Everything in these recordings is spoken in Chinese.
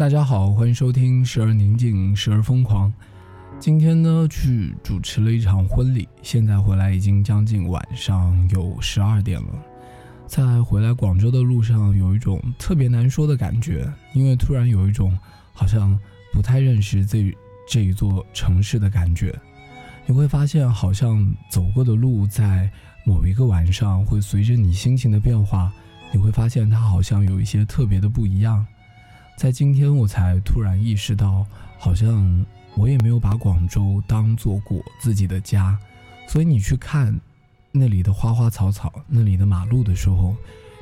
大家好，欢迎收听时而宁静，时而疯狂。今天呢，去主持了一场婚礼，现在回来已经将近晚上有十二点了。在回来广州的路上，有一种特别难说的感觉，因为突然有一种好像不太认识这这一座城市的感觉。你会发现，好像走过的路，在某一个晚上会随着你心情的变化，你会发现它好像有一些特别的不一样。在今天，我才突然意识到，好像我也没有把广州当做过自己的家，所以你去看那里的花花草草、那里的马路的时候，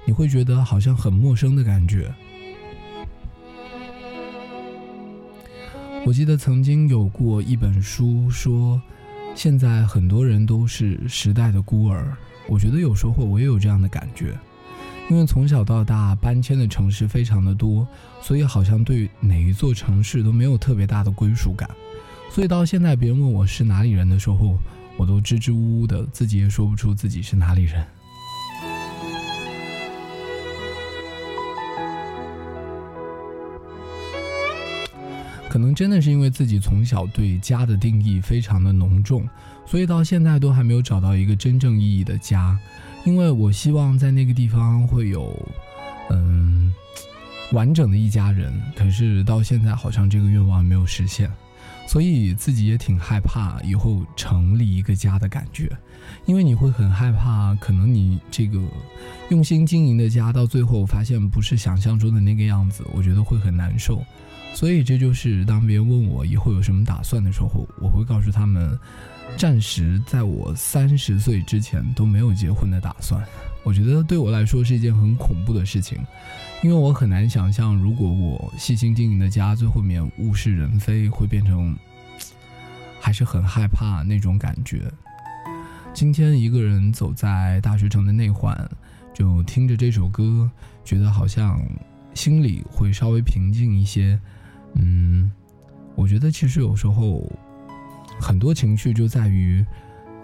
你会觉得好像很陌生的感觉。我记得曾经有过一本书说，现在很多人都是时代的孤儿。我觉得有时候我也有这样的感觉。因为从小到大搬迁的城市非常的多，所以好像对哪一座城市都没有特别大的归属感，所以到现在别人问我是哪里人的时候，我都支支吾吾的，自己也说不出自己是哪里人。可能真的是因为自己从小对家的定义非常的浓重，所以到现在都还没有找到一个真正意义的家。因为我希望在那个地方会有，嗯，完整的一家人，可是到现在好像这个愿望没有实现，所以自己也挺害怕以后成立一个家的感觉，因为你会很害怕，可能你这个用心经营的家到最后发现不是想象中的那个样子，我觉得会很难受，所以这就是当别人问我以后有什么打算的时候，我会告诉他们。暂时在我三十岁之前都没有结婚的打算，我觉得对我来说是一件很恐怖的事情，因为我很难想象，如果我细心经营的家最后面物是人非，会变成，还是很害怕那种感觉。今天一个人走在大学城的内环，就听着这首歌，觉得好像心里会稍微平静一些。嗯，我觉得其实有时候。很多情绪就在于，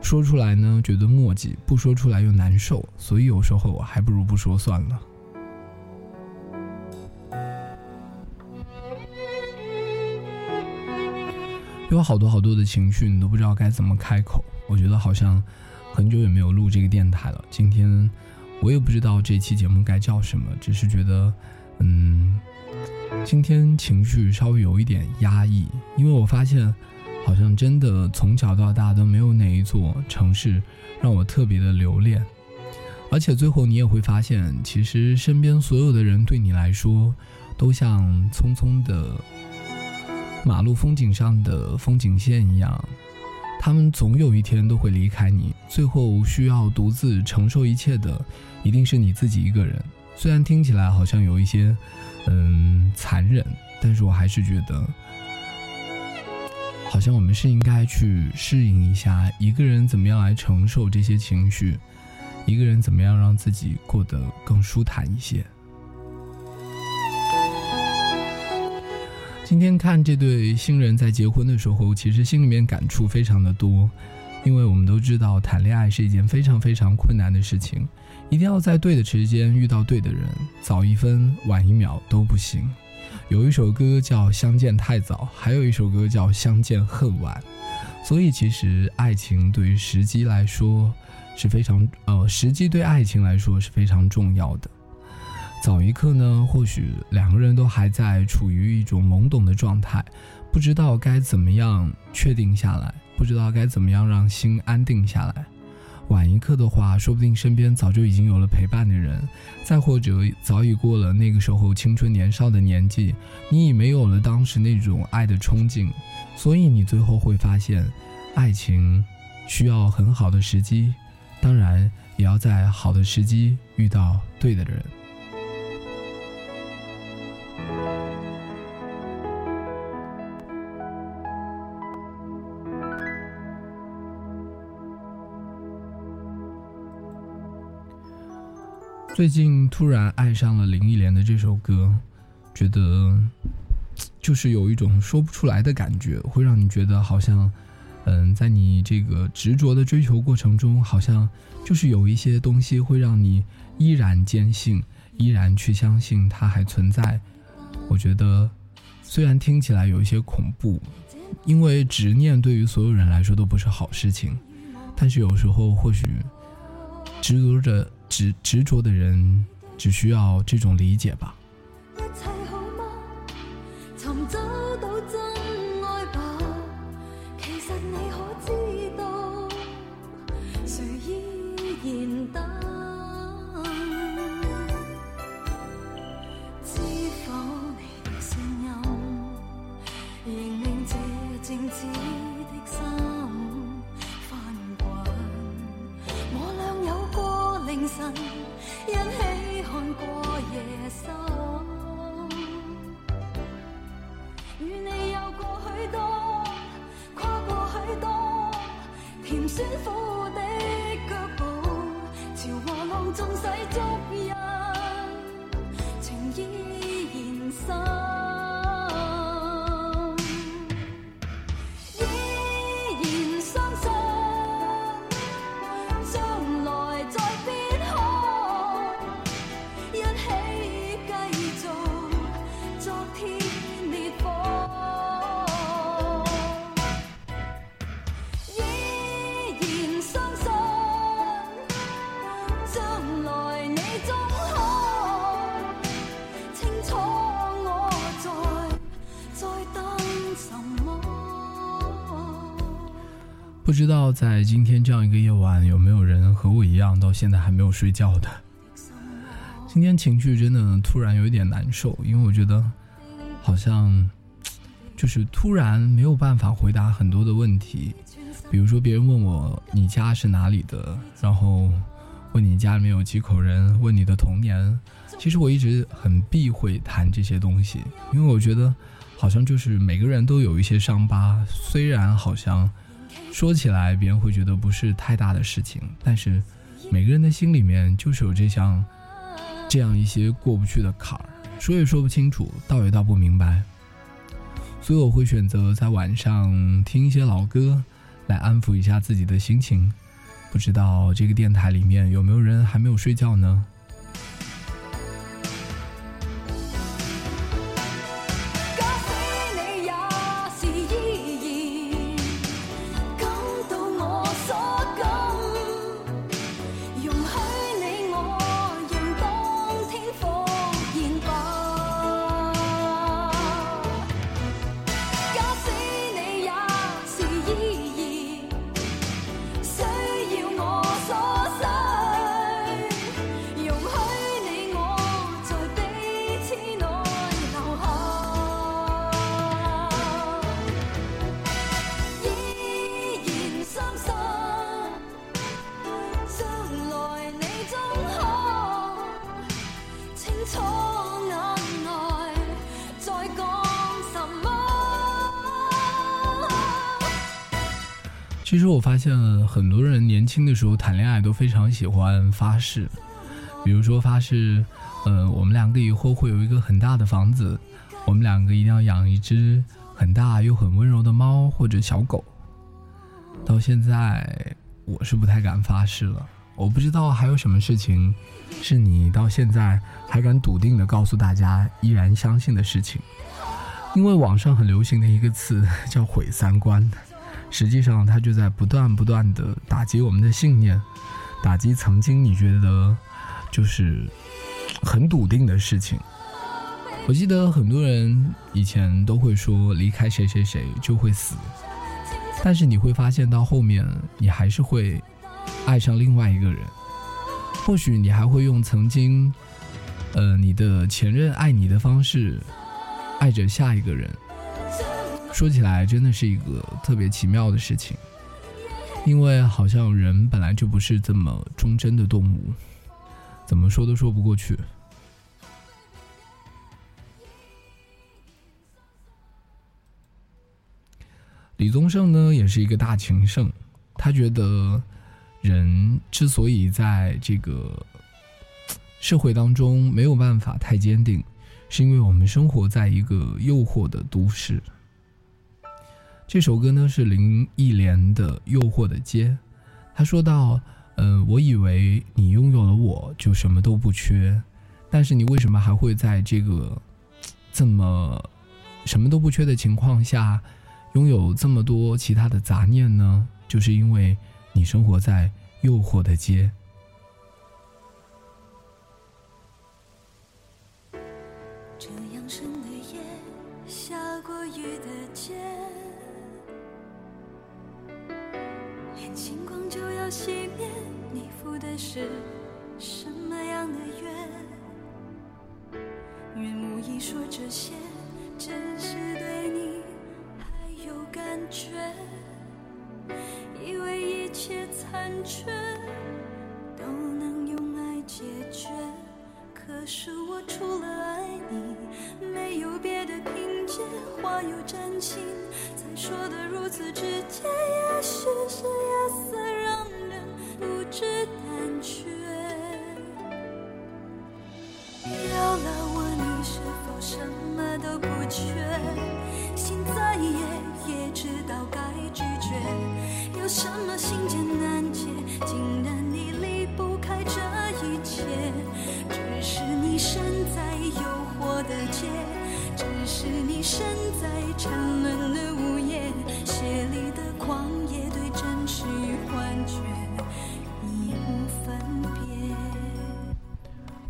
说出来呢觉得墨迹，不说出来又难受，所以有时候还不如不说算了。有好多好多的情绪，你都不知道该怎么开口。我觉得好像很久也没有录这个电台了。今天我也不知道这期节目该叫什么，只是觉得，嗯，今天情绪稍微有一点压抑，因为我发现。好像真的从小到大都没有哪一座城市让我特别的留恋，而且最后你也会发现，其实身边所有的人对你来说，都像匆匆的马路风景上的风景线一样，他们总有一天都会离开你，最后需要独自承受一切的，一定是你自己一个人。虽然听起来好像有一些，嗯，残忍，但是我还是觉得。好像我们是应该去适应一下一个人怎么样来承受这些情绪，一个人怎么样让自己过得更舒坦一些。今天看这对新人在结婚的时候，其实心里面感触非常的多，因为我们都知道谈恋爱是一件非常非常困难的事情，一定要在对的时间遇到对的人，早一分晚一秒都不行。有一首歌叫《相见太早》，还有一首歌叫《相见恨晚》，所以其实爱情对于时机来说是非常呃，时机对爱情来说是非常重要的。早一刻呢，或许两个人都还在处于一种懵懂的状态，不知道该怎么样确定下来，不知道该怎么样让心安定下来。晚一刻的话，说不定身边早就已经有了陪伴的人，再或者早已过了那个时候青春年少的年纪，你已没有了当时那种爱的憧憬，所以你最后会发现，爱情需要很好的时机，当然也要在好的时机遇到对的人。最近突然爱上了林忆莲的这首歌，觉得就是有一种说不出来的感觉，会让你觉得好像，嗯，在你这个执着的追求过程中，好像就是有一些东西会让你依然坚信，依然去相信它还存在。我觉得虽然听起来有一些恐怖，因为执念对于所有人来说都不是好事情，但是有时候或许执着着执执着的人只需要这种理解吧。不知道在今天这样一个夜晚，有没有人和我一样到现在还没有睡觉的？今天情绪真的突然有一点难受，因为我觉得好像就是突然没有办法回答很多的问题，比如说别人问我你家是哪里的，然后问你家里面有几口人，问你的童年，其实我一直很避讳谈这些东西，因为我觉得好像就是每个人都有一些伤疤，虽然好像。说起来，别人会觉得不是太大的事情，但是每个人的心里面就是有这项这样一些过不去的坎儿，说也说不清楚，道也道不明白。所以我会选择在晚上听一些老歌，来安抚一下自己的心情。不知道这个电台里面有没有人还没有睡觉呢？其实我发现很多人年轻的时候谈恋爱都非常喜欢发誓，比如说发誓，呃，我们两个以后会有一个很大的房子，我们两个一定要养一只很大又很温柔的猫或者小狗。到现在我是不太敢发誓了，我不知道还有什么事情是你到现在还敢笃定的告诉大家依然相信的事情，因为网上很流行的一个词叫毁三观。实际上，他就在不断不断的打击我们的信念，打击曾经你觉得就是很笃定的事情。我记得很多人以前都会说离开谁谁谁就会死，但是你会发现到后面，你还是会爱上另外一个人。或许你还会用曾经，呃，你的前任爱你的方式，爱着下一个人。说起来真的是一个特别奇妙的事情，因为好像人本来就不是这么忠贞的动物，怎么说都说不过去。李宗盛呢也是一个大情圣，他觉得人之所以在这个社会当中没有办法太坚定，是因为我们生活在一个诱惑的都市。这首歌呢是林忆莲的《诱惑的街》，他说到：“嗯，我以为你拥有了我就什么都不缺，但是你为什么还会在这个这么什么都不缺的情况下，拥有这么多其他的杂念呢？就是因为你生活在诱惑的街。这样深的夜，下过雨的街，要熄灭，你赴的是什么样的约？愿无意说这些，只是对你还有感觉，以为一切残缺都能用爱解决。可是我除了爱你，没有别的凭借。话有真情，才说得如此直接。也许是夜色只胆怯。有了我，你是否什么都不缺？心再野，也知道该拒绝。有什么心结难解，竟然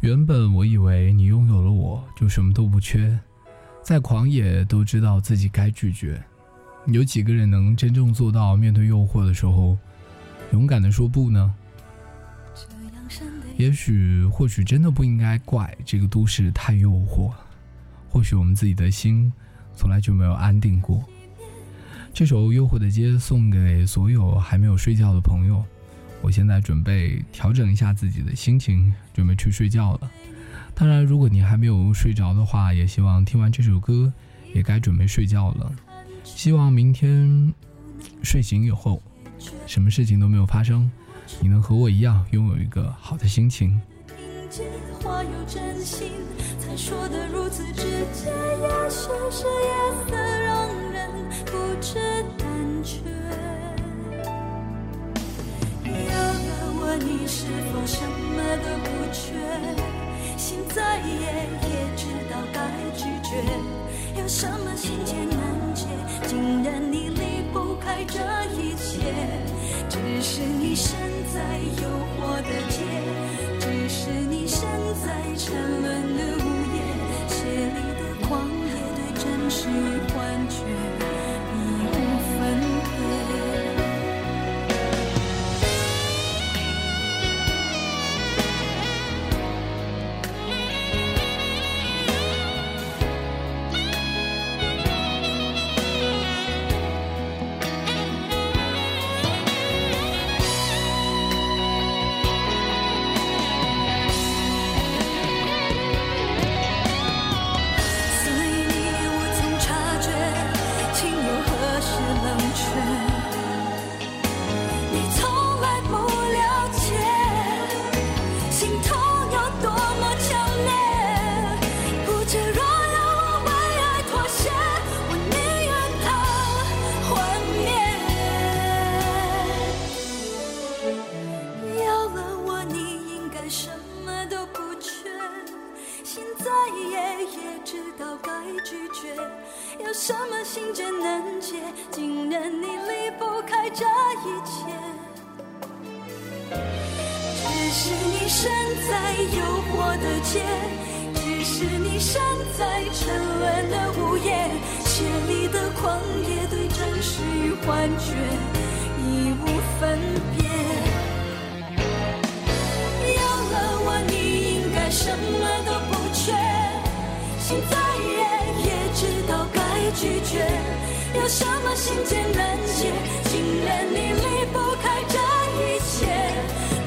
原本我以为你拥有了我就什么都不缺，再狂野都知道自己该拒绝。有几个人能真正做到面对诱惑的时候，勇敢的说不呢？也许，或许真的不应该怪这个都市太诱惑，或许我们自己的心从来就没有安定过。这首《诱惑的街》送给所有还没有睡觉的朋友。我现在准备调整一下自己的心情，准备去睡觉了。当然，如果你还没有睡着的话，也希望听完这首歌，也该准备睡觉了。希望明天睡醒以后，什么事情都没有发生，你能和我一样拥有一个好的心情。说得如此直接。也许是夜色让人不知胆怯。你是否什么都不缺？心再野，也知道该拒绝。有什么心结难解，竟然你离不开这一切？只是你身在诱惑的街，只是你身在沉沦的午夜，血里的狂野对真实与幻觉在沉沦的午夜，血里的狂野对真实与幻觉已无分别。有了我，你应该什么都不缺。心再野，也知道该拒绝。有什么心结难解，竟然你离不开这一切。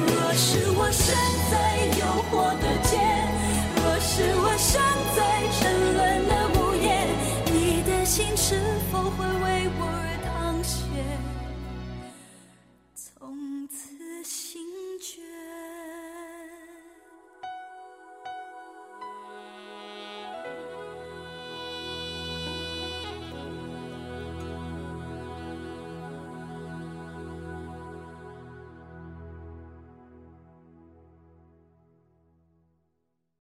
若是我身在诱惑的街，若是我身